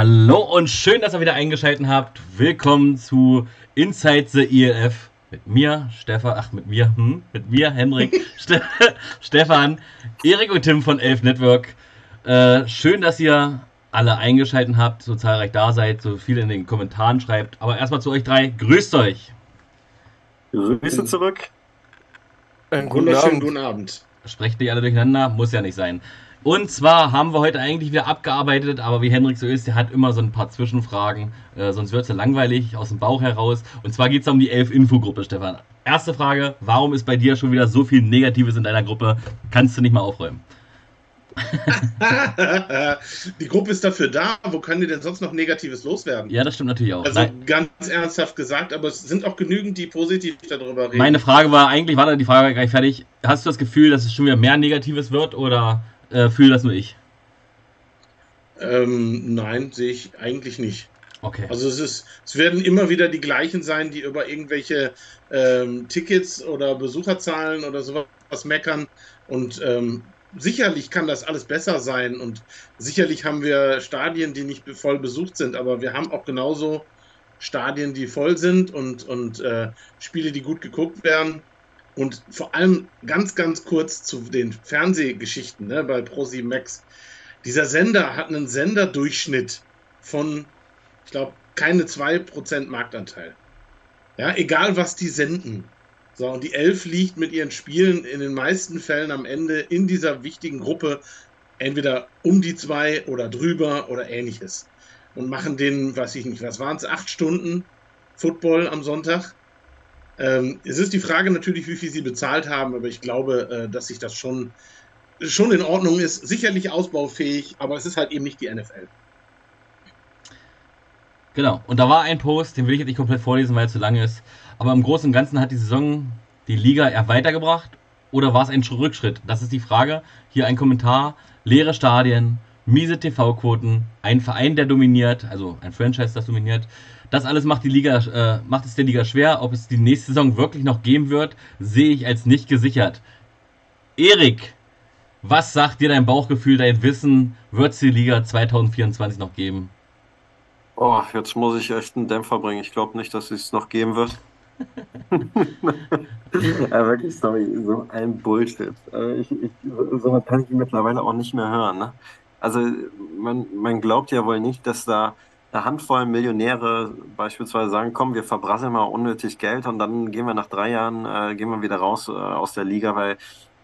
Hallo und schön, dass ihr wieder eingeschaltet habt. Willkommen zu Inside the ELF mit mir, Stefan, ach mit mir, hm, mit mir, Henrik, Ste Stefan, Erik und Tim von Elf Network. Äh, schön, dass ihr alle eingeschaltet habt, so zahlreich da seid, so viel in den Kommentaren schreibt. Aber erstmal zu euch drei, grüßt euch. Grüße zurück. Einen wunderschönen guten Abend. Sprecht nicht alle durcheinander, muss ja nicht sein. Und zwar haben wir heute eigentlich wieder abgearbeitet, aber wie Henrik so ist, der hat immer so ein paar Zwischenfragen, äh, sonst wird es ja langweilig aus dem Bauch heraus. Und zwar geht es um die Elf-Infogruppe, Stefan. Erste Frage, warum ist bei dir schon wieder so viel Negatives in deiner Gruppe? Kannst du nicht mal aufräumen? die Gruppe ist dafür da. Wo kann die denn sonst noch Negatives loswerden? Ja, das stimmt natürlich auch. Also Nein. ganz ernsthaft gesagt, aber es sind auch genügend, die positiv darüber reden. Meine Frage war eigentlich, war da die Frage gleich fertig. Hast du das Gefühl, dass es schon wieder mehr Negatives wird oder äh, fühle das nur ich? Ähm, nein, sehe ich eigentlich nicht. Okay. Also es ist, es werden immer wieder die gleichen sein, die über irgendwelche ähm, Tickets oder Besucherzahlen oder sowas meckern. Und ähm, sicherlich kann das alles besser sein und sicherlich haben wir Stadien, die nicht voll besucht sind, aber wir haben auch genauso Stadien, die voll sind und, und äh, Spiele, die gut geguckt werden. Und vor allem ganz, ganz kurz zu den Fernsehgeschichten ne, bei Pro7 Max. Dieser Sender hat einen Senderdurchschnitt von, ich glaube, keine 2% Marktanteil. Ja, egal was die senden. So, und die Elf liegt mit ihren Spielen in den meisten Fällen am Ende in dieser wichtigen Gruppe entweder um die zwei oder drüber oder ähnliches. Und machen den, weiß ich nicht, was waren es, acht Stunden Football am Sonntag. Ähm, es ist die Frage natürlich, wie viel sie bezahlt haben, aber ich glaube, äh, dass sich das schon, schon in Ordnung ist. Sicherlich ausbaufähig, aber es ist halt eben nicht die NFL. Genau, und da war ein Post, den will ich jetzt nicht komplett vorlesen, weil er zu lang ist. Aber im Großen und Ganzen hat die Saison die Liga eher weitergebracht oder war es ein Rückschritt? Das ist die Frage. Hier ein Kommentar. Leere Stadien, miese TV-Quoten, ein Verein, der dominiert, also ein Franchise, das dominiert. Das alles macht die Liga, äh, macht es der Liga schwer. Ob es die nächste Saison wirklich noch geben wird, sehe ich als nicht gesichert. Erik, was sagt dir dein Bauchgefühl, dein Wissen? Wird es die Liga 2024 noch geben? Oh, jetzt muss ich echt einen Dämpfer bringen. Ich glaube nicht, dass es es noch geben wird. ja, wirklich, sorry, so ein Bullshit. Ich, ich, so kann ich mittlerweile auch nicht mehr hören. Ne? Also man, man glaubt ja wohl nicht, dass da eine Handvoll Millionäre beispielsweise sagen, komm, wir verbrasseln mal unnötig Geld und dann gehen wir nach drei Jahren, äh, gehen wir wieder raus äh, aus der Liga, weil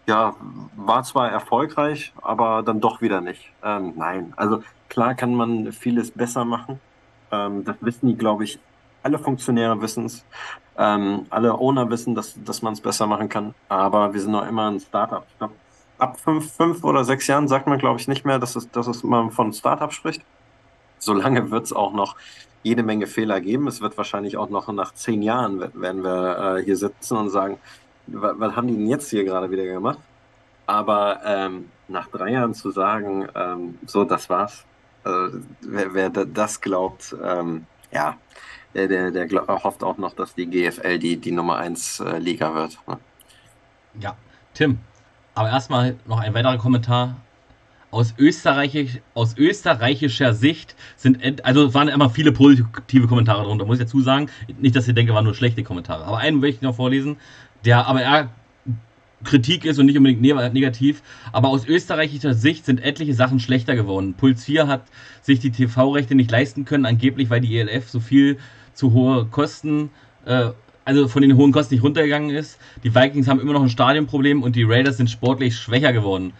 ja, war zwar erfolgreich, aber dann doch wieder nicht. Ähm, nein, also klar kann man vieles besser machen. Ähm, das wissen die, glaube ich, alle Funktionäre wissen es. Ähm, alle Owner wissen, dass, dass man es besser machen kann. Aber wir sind noch immer ein Startup. Ich glaube, ab fünf, fünf oder sechs Jahren sagt man, glaube ich, nicht mehr, dass es, dass es man von Startup spricht solange wird es auch noch jede Menge Fehler geben. Es wird wahrscheinlich auch noch nach zehn Jahren, werden wir äh, hier sitzen und sagen, was, haben die denn jetzt hier gerade wieder gemacht? Aber ähm, nach drei Jahren zu sagen, ähm, so, das war's, also, wer, wer, das glaubt, ähm, ja, der, der, der glaub, hofft auch noch, dass die GFL die, die Nummer 1 äh, Liga wird. Ne? Ja, Tim, aber erstmal noch ein weiterer Kommentar aus, Österreichisch, aus österreichischer Sicht sind, also waren immer viele positive Kommentare drunter, muss ich dazu sagen. Nicht, dass ihr denkt, waren nur schlechte Kommentare. Aber einen möchte ich noch vorlesen, der aber eher Kritik ist und nicht unbedingt negativ. Aber aus österreichischer Sicht sind etliche Sachen schlechter geworden. Puls 4 hat sich die TV-Rechte nicht leisten können, angeblich, weil die ELF so viel zu hohe Kosten, äh, also von den hohen Kosten nicht runtergegangen ist. Die Vikings haben immer noch ein Stadionproblem und die Raiders sind sportlich schwächer geworden.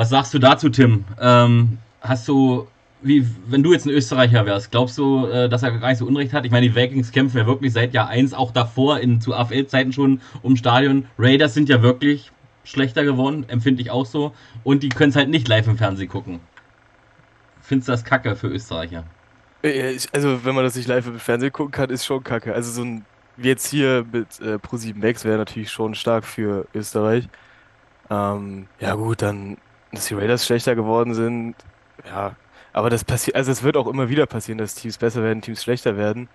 Was sagst du dazu, Tim? Ähm, hast du, wie, wenn du jetzt ein Österreicher wärst, glaubst du, äh, dass er gar nicht so Unrecht hat? Ich meine, die Vikings kämpfen ja wirklich seit Jahr 1, auch davor in, zu AFL-Zeiten schon um Stadion. Raiders sind ja wirklich schlechter geworden, empfinde ich auch so. Und die können es halt nicht live im Fernsehen gucken. Findest du das kacke für Österreicher? Also, wenn man das nicht live im Fernsehen gucken kann, ist schon kacke. Also, so ein, wie jetzt hier mit äh, Pro7 Max wäre natürlich schon stark für Österreich. Ähm, ja, gut, dann dass die Raiders schlechter geworden sind, ja. Aber das passiert, also es wird auch immer wieder passieren, dass Teams besser werden, Teams schlechter werden.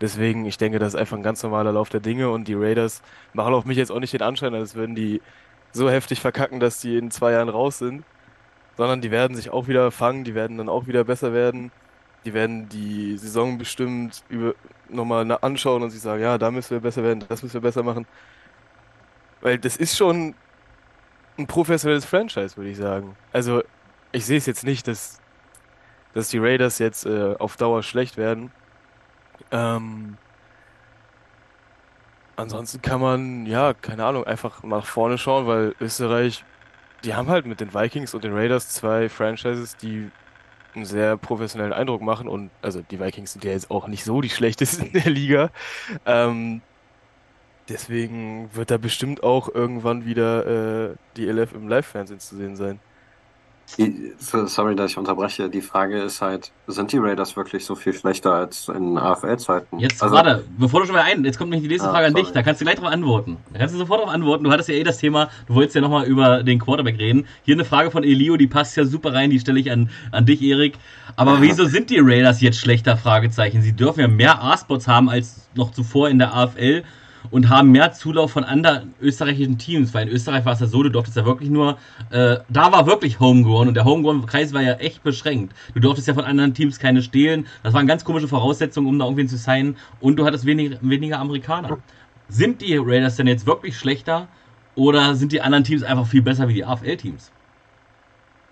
Deswegen, ich denke, das ist einfach ein ganz normaler Lauf der Dinge und die Raiders machen auf mich jetzt auch nicht den Anschein, als würden die so heftig verkacken, dass die in zwei Jahren raus sind, sondern die werden sich auch wieder fangen, die werden dann auch wieder besser werden. die werden die Saison bestimmt über, nochmal anschauen und sich sagen, ja, da müssen wir besser werden, das müssen wir besser machen. Weil das ist schon ein professionelles Franchise, würde ich sagen. Also, ich sehe es jetzt nicht, dass, dass die Raiders jetzt äh, auf Dauer schlecht werden. Ähm, ansonsten kann man, ja, keine Ahnung, einfach nach vorne schauen, weil Österreich, die haben halt mit den Vikings und den Raiders zwei Franchises, die einen sehr professionellen Eindruck machen. Und also die Vikings sind ja jetzt auch nicht so die schlechtesten in der Liga. Ähm, deswegen wird da bestimmt auch irgendwann wieder äh, die LF im Live-Fernsehen zu sehen sein. Sorry, dass ich unterbreche. Die Frage ist halt, sind die Raiders wirklich so viel schlechter als in AFL-Zeiten? Jetzt, also, warte, bevor du schon mal ein, jetzt kommt nämlich die nächste ah, Frage an dich, da kannst du gleich drauf antworten. Da kannst du sofort drauf antworten. Du hattest ja eh das Thema, du wolltest ja nochmal über den Quarterback reden. Hier eine Frage von Elio, die passt ja super rein, die stelle ich an, an dich, Erik. Aber wieso sind die Raiders jetzt schlechter? Fragezeichen. Sie dürfen ja mehr A-Spots haben als noch zuvor in der AFL und haben mehr Zulauf von anderen österreichischen Teams, weil in Österreich war es ja so, du durftest ja wirklich nur, äh, da war wirklich Homegrown und der Homegrown-Kreis war ja echt beschränkt. Du durftest ja von anderen Teams keine stehlen. Das waren ganz komische Voraussetzungen, um da irgendwen zu sein und du hattest wenig, weniger Amerikaner. Sind die Raiders denn jetzt wirklich schlechter oder sind die anderen Teams einfach viel besser wie die AFL-Teams?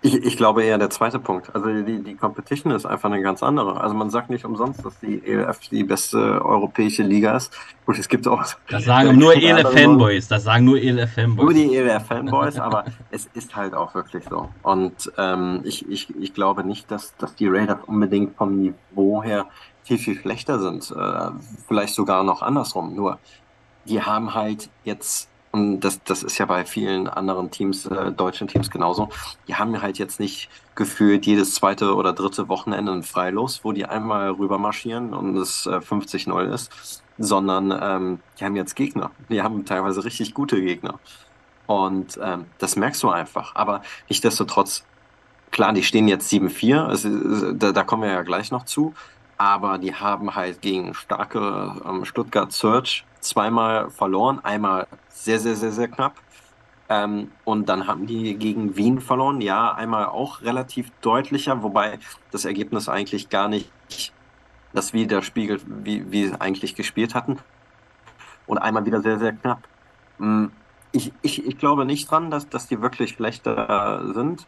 Ich, ich glaube eher der zweite Punkt. Also die, die Competition ist einfach eine ganz andere. Also man sagt nicht umsonst, dass die ELF die beste europäische Liga ist. Gut, es gibt auch. Das sagen nur ELF-Fanboys. Das sagen nur ELF-Fanboys. Nur die ELF-Fanboys, aber es ist halt auch wirklich so. Und ähm, ich, ich, ich glaube nicht, dass, dass die Raiders unbedingt vom Niveau her viel, viel schlechter sind. Äh, vielleicht sogar noch andersrum. Nur die haben halt jetzt und das, das ist ja bei vielen anderen Teams, äh, deutschen Teams genauso. Die haben halt jetzt nicht gefühlt jedes zweite oder dritte Wochenende ein Freilos, wo die einmal rüber marschieren und es äh, 50-0 ist, sondern ähm, die haben jetzt Gegner. Die haben teilweise richtig gute Gegner. Und ähm, das merkst du einfach. Aber nichtsdestotrotz, klar, die stehen jetzt 7-4, da, da kommen wir ja gleich noch zu. Aber die haben halt gegen starke ähm, Stuttgart Search zweimal verloren. Einmal sehr, sehr, sehr, sehr knapp. Ähm, und dann haben die gegen Wien verloren. Ja, einmal auch relativ deutlicher, wobei das Ergebnis eigentlich gar nicht das widerspiegelt, wie, wie sie eigentlich gespielt hatten. Und einmal wieder sehr, sehr knapp. Hm, ich, ich, ich glaube nicht dran, dass, dass die wirklich schlechter sind.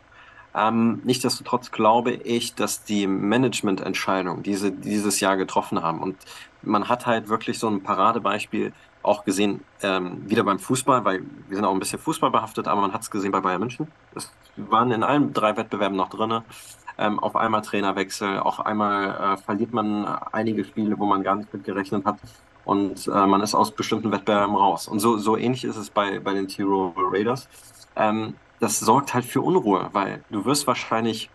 Ähm, nichtsdestotrotz glaube ich, dass die Managemententscheidung, die dieses Jahr getroffen haben, und man hat halt wirklich so ein Paradebeispiel auch gesehen, ähm, wieder beim Fußball, weil wir sind auch ein bisschen Fußball behaftet, aber man hat es gesehen bei Bayern München. Es waren in allen drei Wettbewerben noch drin. Ähm, auf einmal Trainerwechsel, auf einmal äh, verliert man einige Spiele, wo man gar nicht mit gerechnet hat und äh, man ist aus bestimmten Wettbewerben raus. Und so, so ähnlich ist es bei, bei den T-Roll Raiders. Ähm, das sorgt halt für Unruhe, weil du wirst wahrscheinlich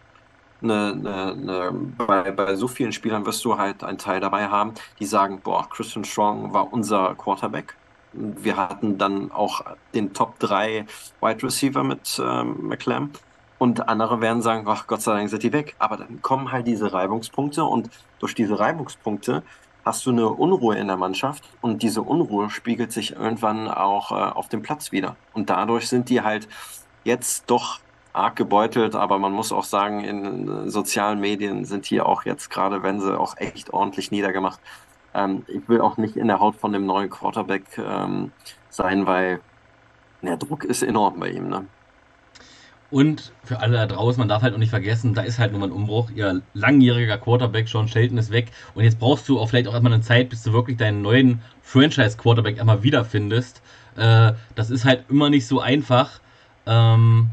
eine, eine, eine, bei, bei so vielen Spielern wirst du halt einen Teil dabei haben, die sagen, boah, Christian Strong war unser Quarterback. Wir hatten dann auch den Top 3 Wide Receiver mit ähm, McClam. Und andere werden sagen, ach Gott sei Dank sind die weg. Aber dann kommen halt diese Reibungspunkte und durch diese Reibungspunkte hast du eine Unruhe in der Mannschaft und diese Unruhe spiegelt sich irgendwann auch äh, auf dem Platz wieder. Und dadurch sind die halt jetzt doch arg gebeutelt, aber man muss auch sagen, in sozialen Medien sind die auch jetzt gerade, wenn sie auch echt ordentlich niedergemacht. Ähm, ich will auch nicht in der Haut von dem neuen Quarterback ähm, sein, weil der Druck ist enorm bei ihm. Ne? Und für alle da draußen, man darf halt auch nicht vergessen, da ist halt nur mal ein Umbruch. Ihr langjähriger Quarterback, Sean Shelton, ist weg. Und jetzt brauchst du auch vielleicht auch erstmal eine Zeit, bis du wirklich deinen neuen Franchise-Quarterback einmal wiederfindest. Äh, das ist halt immer nicht so einfach. Ähm,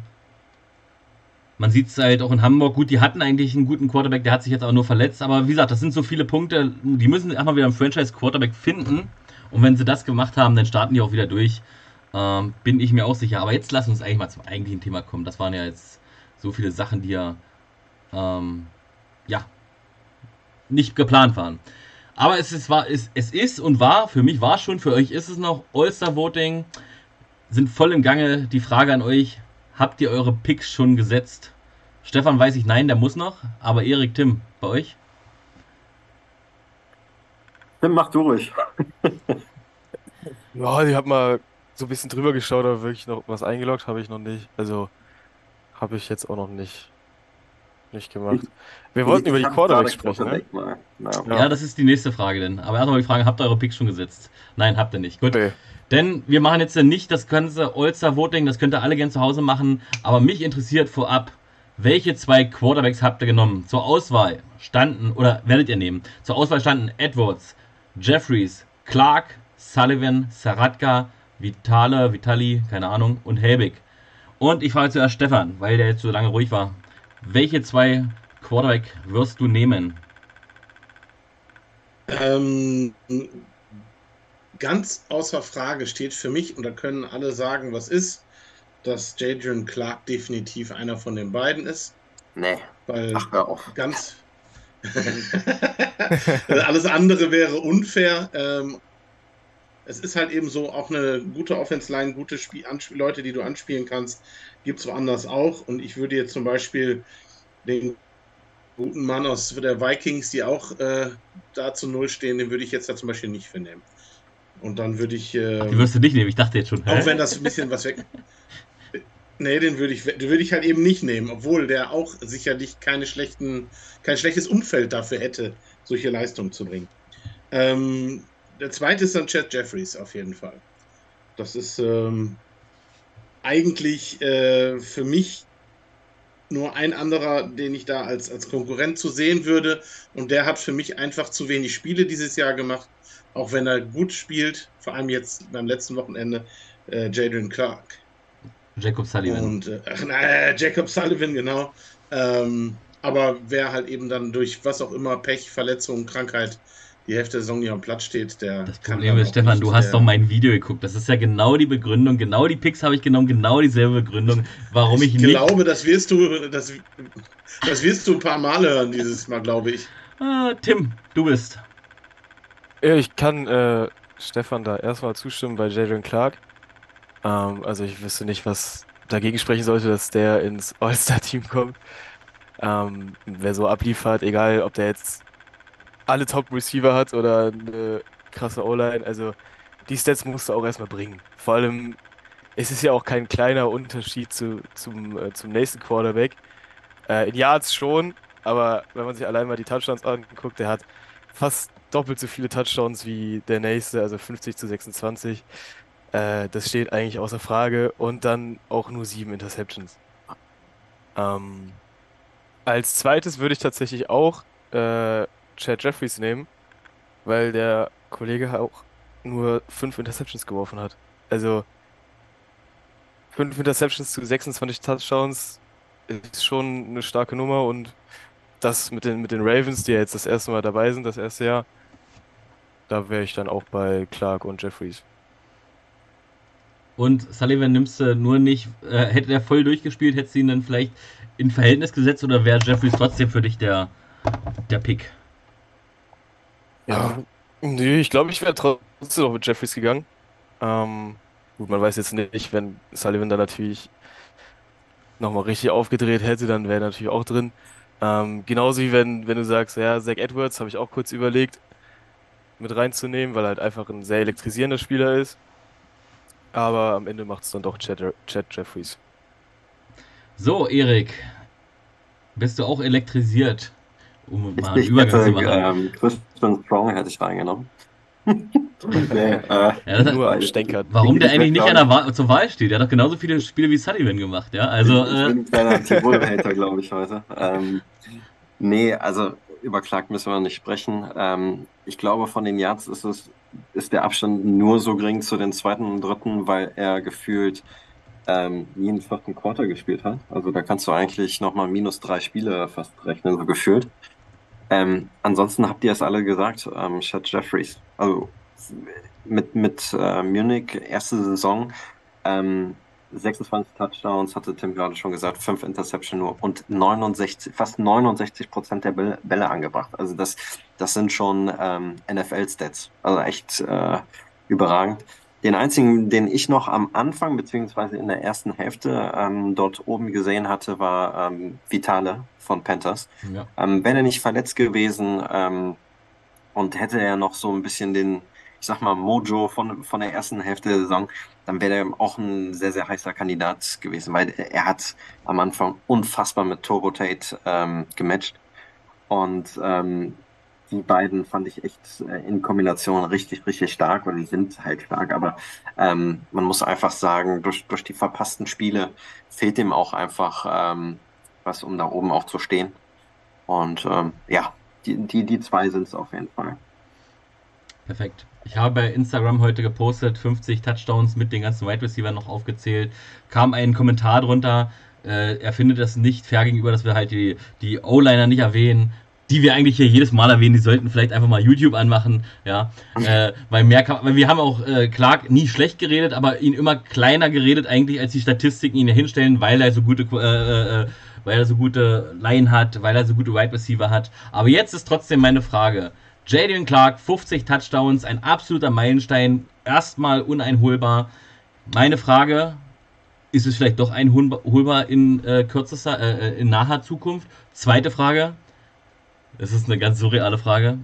man sieht es halt auch in Hamburg. Gut, die hatten eigentlich einen guten Quarterback, der hat sich jetzt aber nur verletzt. Aber wie gesagt, das sind so viele Punkte, die müssen erstmal wieder einen Franchise-Quarterback finden. Und wenn sie das gemacht haben, dann starten die auch wieder durch. Ähm, bin ich mir auch sicher. Aber jetzt lass uns eigentlich mal zum eigentlichen Thema kommen. Das waren ja jetzt so viele Sachen, die ja, ähm, ja nicht geplant waren. Aber es ist, war, es, es ist und war, für mich war schon, für euch ist es noch All-Star Voting. Sind voll im Gange. Die Frage an euch: Habt ihr eure Picks schon gesetzt? Stefan weiß ich, nein, der muss noch. Aber Erik, Tim, bei euch? Tim, mach du ruhig. ja, ich habe mal so ein bisschen drüber geschaut, aber wirklich noch was eingeloggt habe ich noch nicht. Also habe ich jetzt auch noch nicht. Nicht gemacht. Wir wollten über die Quarterbacks sprechen, ne? Ja. Ja. Ja. das ist die nächste Frage denn. Aber erstmal die Frage, habt ihr eure Picks schon gesetzt? Nein, habt ihr nicht. Gut. Okay. Denn wir machen jetzt nicht das ganze All-Star-Voting, das könnt ihr alle gerne zu Hause machen. Aber mich interessiert vorab, welche zwei Quarterbacks habt ihr genommen? Zur Auswahl standen, oder werdet ihr nehmen? Zur Auswahl standen Edwards, Jeffries, Clark, Sullivan, Saratka, Vitale, Vitali, keine Ahnung, und Helbig. Und ich frage zuerst Stefan, weil der jetzt so lange ruhig war. Welche zwei Quarterback wirst du nehmen? Ähm, ganz außer Frage steht für mich, und da können alle sagen, was ist, dass Jadrian Clark definitiv einer von den beiden ist, Nee, weil ach, hör auf. ganz alles andere wäre unfair. Ähm, es ist halt eben so, auch eine gute Offense-Line, gute Spiel Leute, die du anspielen kannst, gibt es woanders auch. Und ich würde jetzt zum Beispiel den guten Mann aus der Vikings, die auch äh, da zu Null stehen, den würde ich jetzt da zum Beispiel nicht vernehmen. Und dann würde ich, äh, Die wirst du nicht nehmen, ich dachte jetzt schon. hä? auch wenn das ein bisschen was weg. Nee, den würde ich, den würde ich halt eben nicht nehmen, obwohl der auch sicherlich keine schlechten, kein schlechtes Umfeld dafür hätte, solche Leistungen zu bringen. Ähm, der zweite ist dann Chad Jeffries auf jeden Fall. Das ist ähm, eigentlich äh, für mich nur ein anderer, den ich da als, als Konkurrent zu sehen würde. Und der hat für mich einfach zu wenig Spiele dieses Jahr gemacht, auch wenn er gut spielt, vor allem jetzt beim letzten Wochenende, äh, Jadrian Clark. Jacob Sullivan. Und äh, ach, na, Jacob Sullivan, genau. Ähm, aber wer halt eben dann durch was auch immer, Pech, Verletzung, Krankheit, die Hälfte der Saison nicht am Platz steht, der Das kann Problem ist, Stefan, nicht, du hast doch mein Video geguckt. Das ist ja genau die Begründung, genau die Picks habe ich genommen, genau dieselbe Begründung, warum ich, Ich nicht. glaube, das wirst du, das, das wirst du ein paar Male hören dieses Mal, glaube ich. Ah, Tim, du bist. Ich kann äh, Stefan da erstmal zustimmen bei Jadrian Clark. Ähm, also ich wüsste nicht, was dagegen sprechen sollte, dass der ins All-Star-Team kommt. Ähm, wer so abliefert, egal ob der jetzt alle Top-Receiver hat oder eine krasse O-Line, also die Stats musst du auch erstmal bringen. Vor allem, es ist ja auch kein kleiner Unterschied zu, zum, äh, zum nächsten Quarterback. Äh, in Yards schon, aber wenn man sich allein mal die Touchdowns anguckt, der hat fast doppelt so viele Touchdowns wie der nächste, also 50 zu 26. Äh, das steht eigentlich außer Frage. Und dann auch nur sieben Interceptions. Ähm, als zweites würde ich tatsächlich auch äh, Chad Jeffries nehmen, weil der Kollege auch nur fünf Interceptions geworfen hat. Also fünf Interceptions zu 26 Touchdowns ist schon eine starke Nummer und das mit den, mit den Ravens, die ja jetzt das erste Mal dabei sind, das erste Jahr, da wäre ich dann auch bei Clark und Jeffries. Und Sullivan nimmst du nur nicht, äh, hätte er voll durchgespielt, hättest du ihn dann vielleicht in Verhältnis gesetzt oder wäre Jeffries trotzdem für dich der, der Pick? Ja, nee, ich glaube, ich wäre trotzdem noch mit Jeffries gegangen. Ähm, gut, man weiß jetzt nicht, wenn Sullivan da natürlich nochmal richtig aufgedreht hätte, dann wäre er natürlich auch drin. Ähm, genauso wie wenn, wenn du sagst, ja, Zach Edwards habe ich auch kurz überlegt, mit reinzunehmen, weil er halt einfach ein sehr elektrisierender Spieler ist. Aber am Ende macht es dann doch Chad, Chad Jeffries. So, Erik, bist du auch elektrisiert? Um mal einen Ich Übergang zu machen. ähm, Christian Strong hätte ich reingenommen. nee, äh, Ja, Nur am weil- Stänkern. warum der ich eigentlich nicht an der Wahl, zur Wahl steht? Der hat doch genauso viele Spiele wie Sullivan gemacht, ja? Also, ich äh, bin ein kleiner Tirol-Hater, glaube ich, heute. Ähm, nee, also über Clark müssen wir nicht sprechen. Ähm, ich glaube, von den Yards ist es, ist der Abstand nur so gering zu den zweiten und dritten, weil er gefühlt ähm, jeden vierten Quarter gespielt hat. Also da kannst du eigentlich nochmal minus drei Spiele fast rechnen, so gefühlt. Ähm, ansonsten habt ihr es alle gesagt, ähm, Chad Jeffries. Also mit, mit äh, Munich, erste Saison, ähm, 26 Touchdowns, hatte Tim gerade schon gesagt, 5 Interception nur und 69, fast 69 Prozent der Bälle, Bälle angebracht. Also das, das sind schon ähm, NFL-Stats. Also echt äh, überragend. Den einzigen, den ich noch am Anfang beziehungsweise in der ersten Hälfte ähm, dort oben gesehen hatte, war ähm, Vitale von Panthers. ja. Ähm, wäre er nicht verletzt gewesen ähm, und hätte er noch so ein bisschen den, ich sag mal, Mojo von, von der ersten Hälfte der Saison, dann wäre er auch ein sehr, sehr heißer Kandidat gewesen, weil er hat am Anfang unfassbar mit Turbo Tate ähm, gematcht. Und ähm, die beiden fand ich echt äh, in Kombination richtig, richtig stark, weil die sind halt stark, aber ähm, man muss einfach sagen, durch, durch die verpassten Spiele fehlt ihm auch einfach ähm, was, um da oben auch zu stehen. Und ähm, ja, die, die, die zwei sind es auf jeden Fall. Perfekt. Ich habe bei Instagram heute gepostet, 50 Touchdowns mit den ganzen Wide Receiver noch aufgezählt. Kam ein Kommentar drunter, äh, er findet das nicht fair gegenüber, dass wir halt die, die O-Liner nicht erwähnen die wir eigentlich hier jedes Mal erwähnen, die sollten vielleicht einfach mal YouTube anmachen, ja, äh, weil mehr kann, weil wir haben auch äh, Clark nie schlecht geredet, aber ihn immer kleiner geredet eigentlich, als die Statistiken ihn hinstellen, weil er so gute, äh, äh, weil er so gute Line hat, weil er so gute Wide Receiver hat. Aber jetzt ist trotzdem meine Frage. Jadon Clark, 50 Touchdowns, ein absoluter Meilenstein, erstmal uneinholbar. Meine Frage, ist es vielleicht doch einholbar in äh, kürzester, äh, in naher Zukunft? Zweite Frage, das ist eine ganz surreale Frage.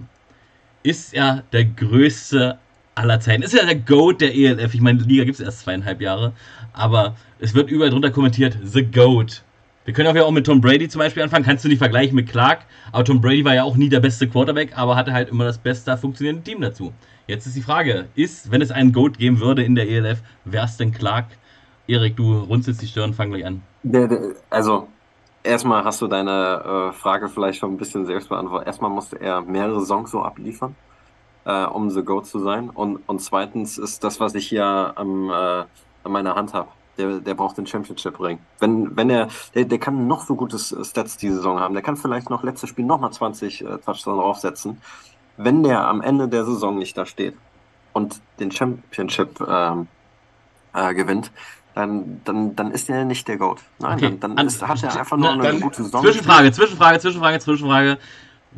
Ist er der größte aller Zeiten? Ist er der GOAT der ELF? Ich meine, die Liga gibt es erst zweieinhalb Jahre, aber es wird überall drunter kommentiert, The GOAT. Wir können auch ja auch mit Tom Brady zum Beispiel anfangen. Kannst du nicht vergleichen mit Clark, aber Tom Brady war ja auch nie der beste Quarterback, aber hatte halt immer das beste funktionierende Team dazu. Jetzt ist die Frage, ist, wenn es einen GOAT geben würde in der ELF, wer ist denn Clark? Erik, du runzelst die Stirn, fang gleich an. Also, erstmal hast du deine äh, Frage vielleicht schon ein bisschen selbst beantwortet. Erstmal musste er mehrere Songs so abliefern, äh, um The Goat zu sein. Und, und zweitens ist das, was ich hier am, äh, an meiner Hand habe. Der, der braucht den Championship-Ring. Wenn, wenn er, der, der kann noch so gutes Stats die Saison haben. Der kann vielleicht noch letztes Spiel nochmal 20 äh, Touchdowns draufsetzen. Wenn der am Ende der Saison nicht da steht und den Championship ähm, äh, gewinnt, dann, dann, dann ist er nicht der Goat. Nein, okay. dann, dann ist, hat er einfach nur eine gute Saison. Zwischenfrage, Zwischenfrage, Zwischenfrage, Zwischenfrage.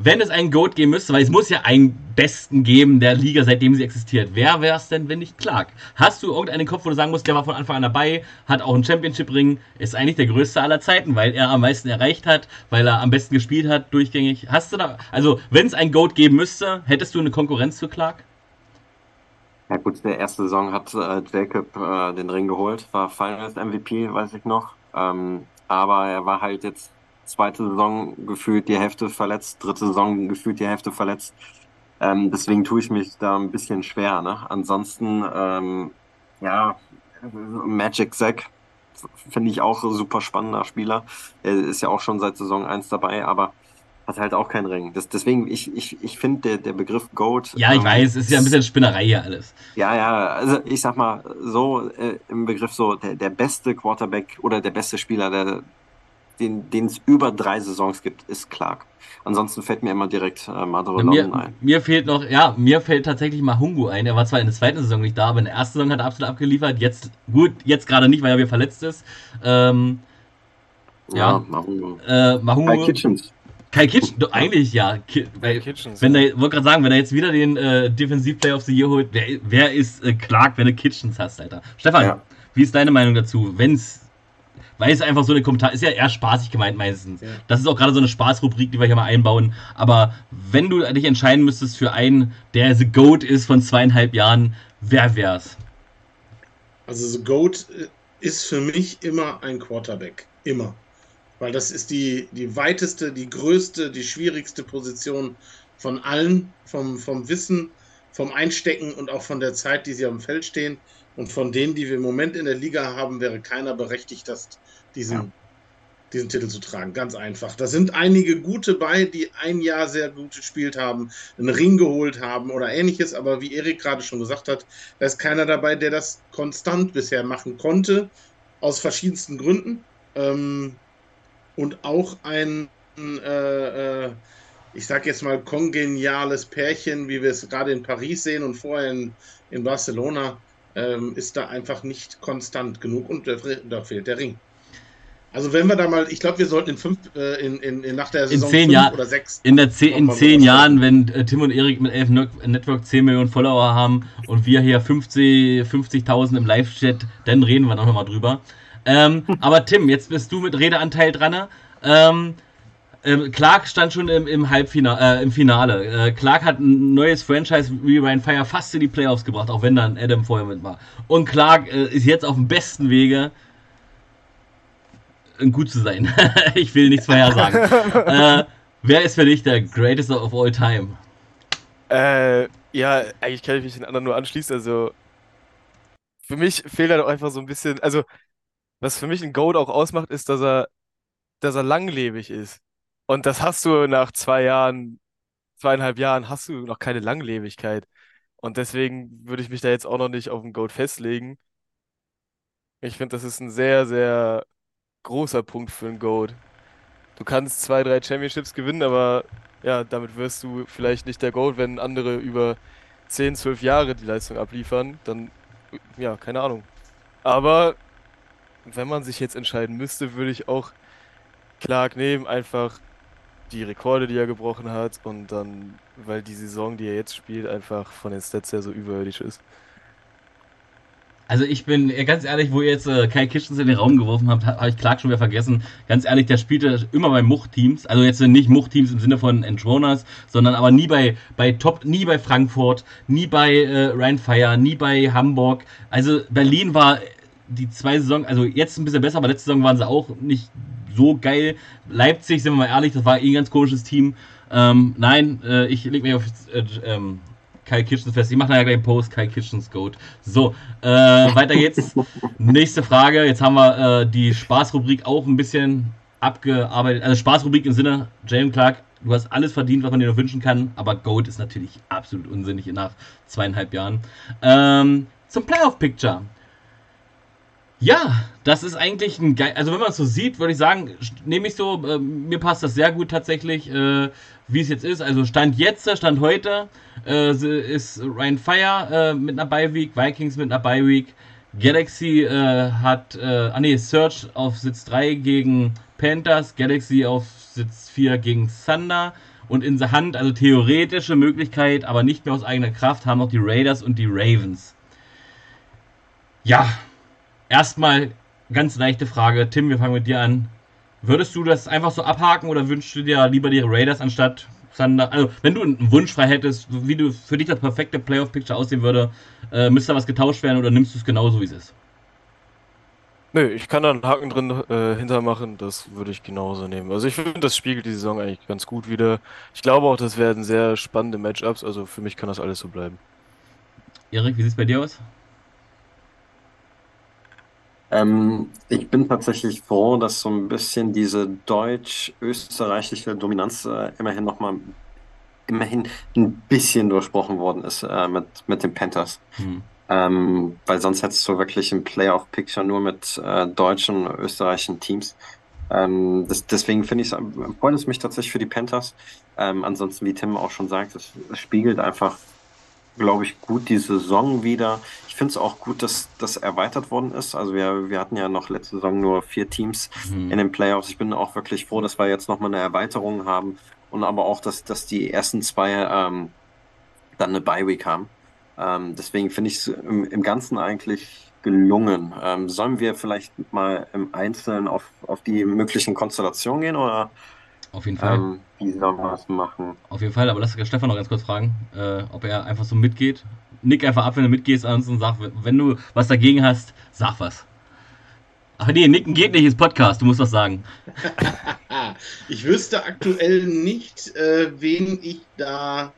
Wenn es einen Goat geben müsste, weil es muss ja einen Besten geben der Liga, seitdem sie existiert. Wer wäre es denn, wenn nicht Clark? Hast du irgendeinen Kopf, wo du sagen musst, der war von Anfang an dabei, hat auch einen Championship-Ring, ist eigentlich der größte aller Zeiten, weil er am meisten erreicht hat, weil er am besten gespielt hat, durchgängig. Hast du da, also wenn es einen Goat geben müsste, hättest du eine Konkurrenz zu Clark? Ja gut, der erste Saison hat äh, Jacob äh, den Ring geholt, war Finals MVP, weiß ich noch. Ähm, aber er war halt jetzt zweite Saison gefühlt die Hälfte verletzt, dritte Saison gefühlt die Hälfte verletzt. Ähm, deswegen tue ich mich da ein bisschen schwer. Ne? Ansonsten, ähm, ja, Magic Zack finde ich auch super spannender Spieler. Er ist ja auch schon seit Saison 1 dabei, aber hat halt auch keinen Ring. Das, deswegen, ich, ich, ich finde, der, der Begriff Goat. Ja, ich ähm, weiß, es ist ja ein bisschen Spinnerei hier alles. Ja, ja, also ich sag mal, so äh, im Begriff so, der, der beste Quarterback oder der beste Spieler, der, den es über drei Saisons gibt, ist Clark. Ansonsten fällt mir immer direkt äh, Maduro mir, ein. Mir fehlt noch, ja, mir fällt tatsächlich Mahungu ein. Er war zwar in der zweiten Saison nicht da, aber in der ersten Saison hat er absolut abgeliefert. Jetzt, gut, jetzt gerade nicht, weil er wieder verletzt ist. Ähm, ja, ja Mahungu. Äh, Mahungu. Bei Kitchens. Kai Kitchen, doch, eigentlich ja. Ki weil, Kitchens, wenn der, wollte gerade sagen, wenn er jetzt wieder den äh, Defensivplayer of the Year holt, wer, wer ist äh, Clark, wenn du Kitchens hast, Alter? Stefan, ja. wie ist deine Meinung dazu? Wenn's, weil es einfach so eine Kommentar, ist ja eher spaßig gemeint meistens. Ja. Das ist auch gerade so eine Spaßrubrik, die wir hier mal einbauen. Aber wenn du dich entscheiden müsstest für einen, der The Goat ist von zweieinhalb Jahren, wer wär's? Also The Goat äh, ist für mich immer ein Quarterback. Immer. Weil das ist die, die weiteste, die größte, die schwierigste Position von allen, vom, vom Wissen, vom Einstecken und auch von der Zeit, die sie am Feld stehen. Und von denen, die wir im Moment in der Liga haben, wäre keiner berechtigt, das, diesen, ja. diesen Titel zu tragen. Ganz einfach. Da sind einige gute bei, die ein Jahr sehr gut gespielt haben, einen Ring geholt haben oder ähnliches. Aber wie Erik gerade schon gesagt hat, da ist keiner dabei, der das konstant bisher machen konnte, aus verschiedensten Gründen. Ähm, und auch ein, äh, äh, ich sag jetzt mal, kongeniales Pärchen, wie wir es gerade in Paris sehen und vorher in, in Barcelona, ähm, ist da einfach nicht konstant genug und da fehlt der Ring. Also wenn wir da mal, ich glaube, wir sollten in fünf, äh, in, in, in, nach der Saison in zehn Jahr, oder sechs. In, der zehn, in zehn Jahren, wenn äh, Tim und Erik mit Elf Network 10 Millionen Follower haben und wir hier 50.000 50 im Live-Chat, dann reden wir noch mal drüber. Ähm, aber Tim, jetzt bist du mit Redeanteil dran. Ähm, Ähm, Clark stand schon im, im Halbfinale, äh, im Finale. Äh, Clark hat ein neues Franchise wie Ryan Fire fast in die Playoffs gebracht, auch wenn dann Adam vorher mit war. Und Clark äh, ist jetzt auf dem besten Wege, gut zu sein. ich will nichts vorhersagen. äh, wer ist für dich der Greatest of all time? Äh, ja, eigentlich kann ich mich den anderen nur anschließen. Also, für mich fehlt halt auch einfach so ein bisschen, also, was für mich ein Goat auch ausmacht, ist, dass er, dass er langlebig ist. Und das hast du nach zwei Jahren, zweieinhalb Jahren, hast du noch keine Langlebigkeit. Und deswegen würde ich mich da jetzt auch noch nicht auf den Goat festlegen. Ich finde, das ist ein sehr, sehr großer Punkt für einen Goat. Du kannst zwei, drei Championships gewinnen, aber ja, damit wirst du vielleicht nicht der Goat, wenn andere über 10, 12 Jahre die Leistung abliefern. Dann, ja, keine Ahnung. Aber wenn man sich jetzt entscheiden müsste, würde ich auch Clark nehmen, einfach die Rekorde, die er gebrochen hat und dann, weil die Saison, die er jetzt spielt, einfach von den Stats her so überirdisch ist. Also ich bin ganz ehrlich, wo ihr jetzt äh, Kai Kitchens in den Raum geworfen habt, habe ich Clark schon wieder vergessen. Ganz ehrlich, der spielte immer bei Mucht-Teams. Also jetzt nicht Mucht-Teams im Sinne von Entronas, sondern aber nie bei, bei Top, nie bei Frankfurt, nie bei äh, Ryan Fire, nie bei Hamburg. Also Berlin war die zwei Saison, also jetzt ein bisschen besser, aber letzte Saison waren sie auch nicht so geil. Leipzig, sind wir mal ehrlich, das war eh ein ganz komisches Team. Ähm, nein, äh, ich lege mich auf äh, ähm, Kai Kitchens fest. Ich mache nachher gleich einen Post, Kai Kitchens Goat. So, äh, weiter geht's. Nächste Frage. Jetzt haben wir äh, die Spaßrubrik auch ein bisschen abgearbeitet. Also Spaßrubrik im Sinne, Jalen Clark, du hast alles verdient, was man dir nur wünschen kann, aber Goat ist natürlich absolut unsinnig nach zweieinhalb Jahren. Ähm, zum Playoff-Picture. Ja, das ist eigentlich ein geil. Also wenn man es so sieht, würde ich sagen, nehme ich so, äh, mir passt das sehr gut tatsächlich, äh, wie es jetzt ist. Also Stand jetzt, Stand heute, äh, ist Ryan Fire äh, mit einer Bye Week, Vikings mit einer Bye Week, Galaxy äh, hat, äh, ah nee, Search auf Sitz 3 gegen Panthers, Galaxy auf Sitz 4 gegen Thunder und in der Hand, also theoretische Möglichkeit, aber nicht mehr aus eigener Kraft, haben noch die Raiders und die Ravens. Ja, Erstmal ganz leichte Frage. Tim, wir fangen mit dir an. Würdest du das einfach so abhaken oder wünschst du dir lieber die Raiders anstatt Thunder? Also, wenn du einen Wunsch frei hättest, wie du für dich das perfekte Playoff-Picture aussehen würde, äh, müsste da was getauscht werden oder nimmst du es genauso, wie es ist? Nö, ich kann da einen Haken drin äh, hintermachen, das würde ich genauso nehmen. Also ich finde, das spiegelt die Saison eigentlich ganz gut wieder. Ich glaube auch, das werden sehr spannende Matchups, also für mich kann das alles so bleiben. Erik, wie sieht es bei dir aus? Ähm, ich bin tatsächlich froh, dass so ein bisschen diese deutsch-österreichische Dominanz äh, immerhin nochmal immerhin ein bisschen durchbrochen worden ist äh, mit, mit den Panthers. Hm. Ähm, weil sonst hättest du wirklich ein Playoff-Picture nur mit äh, deutschen und österreichischen Teams. Ähm, das, deswegen finde ich es, freut es mich tatsächlich für die Panthers. Ähm, ansonsten, wie Tim auch schon sagt, es, es spiegelt einfach glaube ich, gut die Saison wieder. Ich finde es auch gut, dass das erweitert worden ist. Also wir, wir hatten ja noch letzte Saison nur vier Teams mhm. in den Playoffs. Ich bin auch wirklich froh, dass wir jetzt nochmal eine Erweiterung haben und aber auch, dass, dass die ersten zwei ähm, dann eine Bye-Week haben. Ähm, deswegen finde ich es im, im, Ganzen eigentlich gelungen. Ähm, sollen wir vielleicht mal im Einzelnen auf, auf die möglichen Konstellationen gehen oder auf jeden Fall. Ähm, wie soll man das machen? Auf jeden Fall, aber lass Stefan noch ganz kurz fragen, äh, ob er einfach so mitgeht. Nick einfach ab, wenn du mitgehst, ansonsten sag, wenn du was dagegen hast, sag was. Ach nee, Nicken geht nicht, ist Podcast, du musst was sagen. ich wüsste aktuell nicht, äh, wen ich da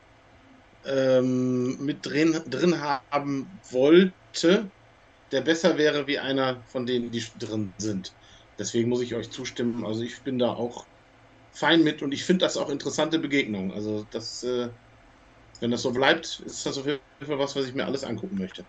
ähm, mit drin, drin haben wollte, der besser wäre wie einer von denen, die drin sind. Deswegen muss ich euch zustimmen. Also ich bin da auch fein mit und ich finde das auch interessante Begegnungen. Also das, äh, wenn das so bleibt, ist das auf jeden Fall was, was ich mir alles angucken möchte.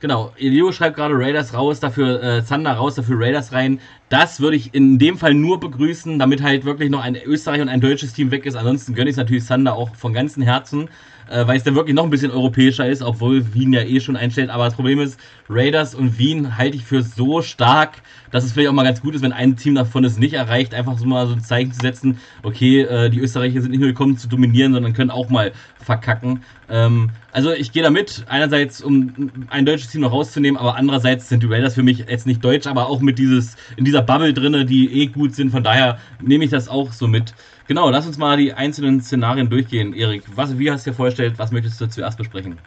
Genau, Elio schreibt gerade Raiders raus, dafür äh, Zander raus, dafür Raiders rein. Das würde ich in dem Fall nur begrüßen, damit halt wirklich noch ein Österreich und ein deutsches Team weg ist. Ansonsten gönne ich es natürlich Zander auch von ganzem Herzen. Äh, weil es dann wirklich noch ein bisschen europäischer ist, obwohl Wien ja eh schon einstellt. Aber das Problem ist, Raiders und Wien halte ich für so stark, dass es vielleicht auch mal ganz gut ist, wenn ein Team davon es nicht erreicht, einfach so mal so ein Zeichen zu setzen, okay, äh, die Österreicher sind nicht nur gekommen zu dominieren, sondern können auch mal verkacken. Ähm, also ich gehe damit, einerseits um ein deutsches Team noch rauszunehmen, aber andererseits sind die Raiders für mich jetzt nicht deutsch, aber auch mit dieses, in dieser Bubble drinne, die eh gut sind, von daher nehme ich das auch so mit. Genau, lass uns mal die einzelnen Szenarien durchgehen. Erik, was, wie hast du dir vorgestellt, was möchtest du zuerst besprechen?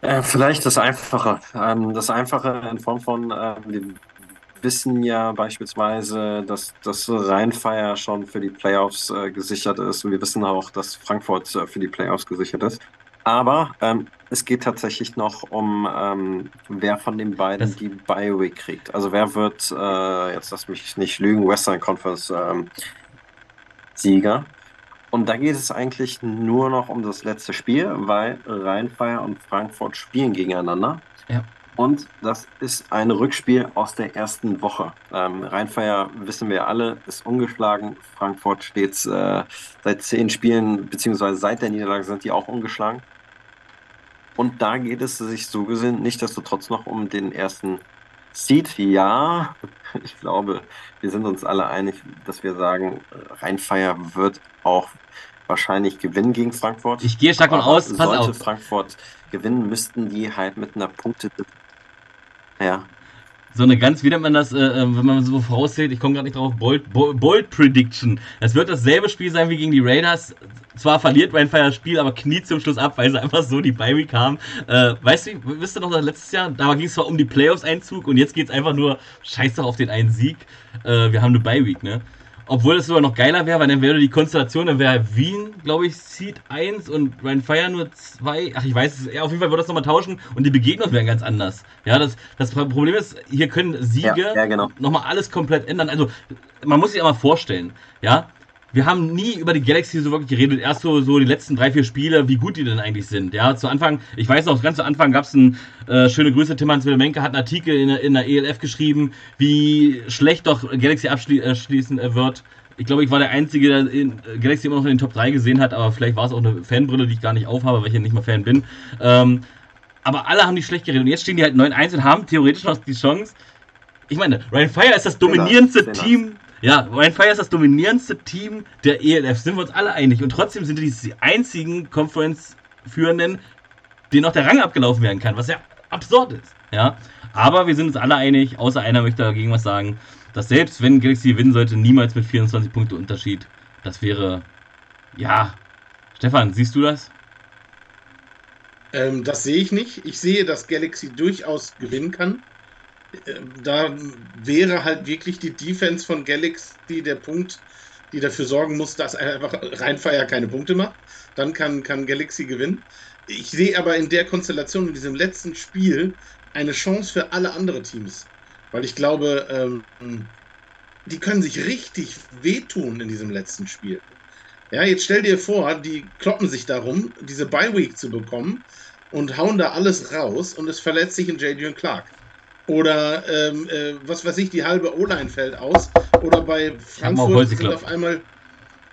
Äh, vielleicht das Einfache. Ähm, das Einfache in Form von, äh, wir wissen ja beispielsweise, dass das Rheinfire schon für die Playoffs äh, gesichert ist. Und wir wissen auch, dass Frankfurt äh, für die Playoffs gesichert ist. Aber ähm, es geht tatsächlich noch um, ähm, wer von den beiden das die Bye-Week kriegt. Also wer wird, äh, jetzt lass mich nicht lügen, Western Conference ähm, Sieger. Und da geht es eigentlich nur noch um das letzte Spiel, weil Rheinfire und Frankfurt spielen gegeneinander. Ja. Und das ist ein Rückspiel aus der ersten Woche. Ähm, Rheinfeier, wissen wir alle, ist ungeschlagen. Frankfurt steht äh, seit zehn Spielen, beziehungsweise seit der Niederlage sind die auch ungeschlagen. Und da geht es sich so gesehen nichtsdestotrotz noch um den ersten Seed. Ja, ich glaube, wir sind uns alle einig, dass wir sagen, Rheinfeier wird auch wahrscheinlich gewinnen gegen Frankfurt. Ich gehe stark davon aus, pass sollte auf. Frankfurt gewinnen, müssten die halt mit einer Punkte ja. So eine ganz, wie nennt man das, äh, äh wenn man so vorauszählt, ich komme gerade nicht drauf, Bold, Bold, Bold Prediction. Es wird dasselbe Spiel sein wie gegen die Raiders. Zwar verliert Rheinfire das Spiel, aber kniet zum Schluss ab, weil sie einfach so die Bye-Week haben. Äh, weißt du, wisst ihr noch, letztes Jahr, da ging es zwar um die Playoffs-Einzug und jetzt geht es einfach nur, scheiß doch auf den einen Sieg. Äh, wir haben eine Bye-Week, ne? Obwohl es sogar noch geiler wäre, weil dann wäre die Konstellation, dann wäre Wien, glaube ich, Seed 1 und Ryan Fire nur 2. Ach, ich weiß es. Auf jeden Fall würde das nochmal tauschen und die Begegnungen wären ganz anders. Ja, das, das Problem ist, hier können Siege ja, ja, genau. nochmal alles komplett ändern. Also, man muss sich mal vorstellen, ja, wir haben nie über die Galaxy so wirklich geredet. Erst so, so die letzten drei, vier Spiele, wie gut die denn eigentlich sind. Ja, zu Anfang, ich weiß noch, ganz zu Anfang gab es ein äh, schöne Grüße, Tim Hans Menke hat einen Artikel in, in der ELF geschrieben, wie schlecht doch Galaxy abschließen äh, wird. Ich glaube, ich war der Einzige, der in äh, Galaxy immer noch in den Top 3 gesehen hat, aber vielleicht war es auch eine Fanbrille, die ich gar nicht aufhabe, weil ich ja nicht mal Fan bin. Ähm, aber alle haben die schlecht geredet. Und jetzt stehen die halt 9-1 und haben theoretisch noch die Chance. Ich meine, Ryan Fire ist das dominierendste Team ja, Fire ist das dominierendste Team der ELF, sind wir uns alle einig. Und trotzdem sind die die einzigen Conference-Führenden, denen noch der Rang abgelaufen werden kann, was ja absurd ist. Ja, aber wir sind uns alle einig, außer einer möchte dagegen was sagen, dass selbst wenn Galaxy gewinnen sollte, niemals mit 24 Punkte Unterschied. Das wäre, ja. Stefan, siehst du das? Ähm, das sehe ich nicht. Ich sehe, dass Galaxy durchaus gewinnen kann da wäre halt wirklich die Defense von Galaxy der Punkt, die dafür sorgen muss, dass einfach Rheinfire keine Punkte macht. Dann kann, kann Galaxy gewinnen. Ich sehe aber in der Konstellation, in diesem letzten Spiel, eine Chance für alle anderen Teams. Weil ich glaube, ähm, die können sich richtig wehtun in diesem letzten Spiel. Ja, jetzt stell dir vor, die kloppen sich darum, diese Bye-Week zu bekommen und hauen da alles raus und es verletzt sich in Jadrian Clark. Oder ähm, äh, was weiß ich, die halbe O-Line fällt aus. Oder bei Frankfurt sind auf einmal.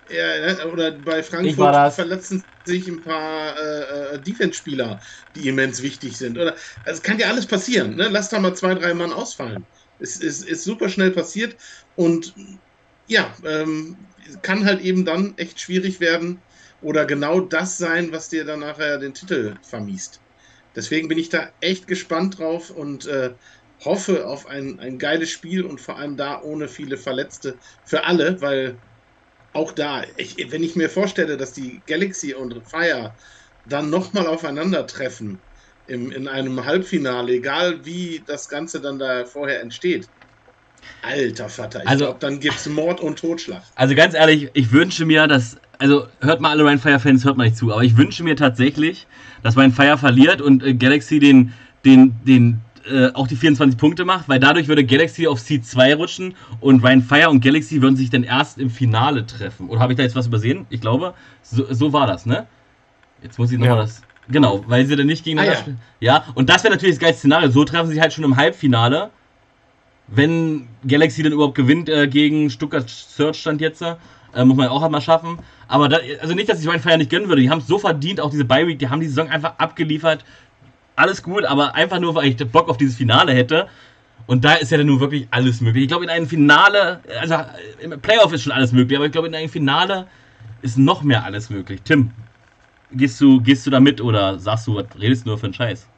Ja, oder bei Frankfurt verletzen sich ein paar äh, äh, Defense-Spieler, die immens wichtig sind. Oder also es kann ja alles passieren. Ne? Lass da mal zwei, drei Mann ausfallen. Es ist, ist super schnell passiert und ja, ähm, kann halt eben dann echt schwierig werden oder genau das sein, was dir dann nachher den Titel vermiest. Deswegen bin ich da echt gespannt drauf und äh, hoffe auf ein, ein geiles Spiel und vor allem da ohne viele Verletzte für alle, weil auch da, ich, wenn ich mir vorstelle, dass die Galaxy und Fire dann nochmal aufeinandertreffen im, in einem Halbfinale, egal wie das Ganze dann da vorher entsteht. Alter Vater, ich also, glaube, dann gibt es Mord und Totschlag. Also ganz ehrlich, ich wünsche mir, dass, also hört mal alle Ryan Fire Fans, hört mal nicht zu, aber ich wünsche mir tatsächlich, dass mein Fire verliert und äh, Galaxy den, den, den äh, auch die 24 Punkte macht, weil dadurch würde Galaxy auf Seed 2 rutschen und Ryan Fire und Galaxy würden sich dann erst im Finale treffen. Oder habe ich da jetzt was übersehen? Ich glaube, so, so war das, ne? Jetzt muss ich nochmal ja. das. Genau, weil sie dann nicht gegeneinander ah, ja. spielen. Ja, und das wäre natürlich das geilste Szenario. So treffen sie halt schon im Halbfinale. Wenn Galaxy dann überhaupt gewinnt äh, gegen Stuttgart Search stand jetzt. Äh, muss man auch mal schaffen. Aber da, also nicht, dass ich meinen Feier nicht gönnen würde. Die haben es so verdient, auch diese Bye Week, die haben die Saison einfach abgeliefert. Alles gut, aber einfach nur, weil ich Bock auf dieses Finale hätte. Und da ist ja dann nur wirklich alles möglich. Ich glaube, in einem Finale, also im Playoff ist schon alles möglich, aber ich glaube, in einem Finale ist noch mehr alles möglich. Tim, gehst du, gehst du da mit oder sagst du, was redest du nur für einen Scheiß?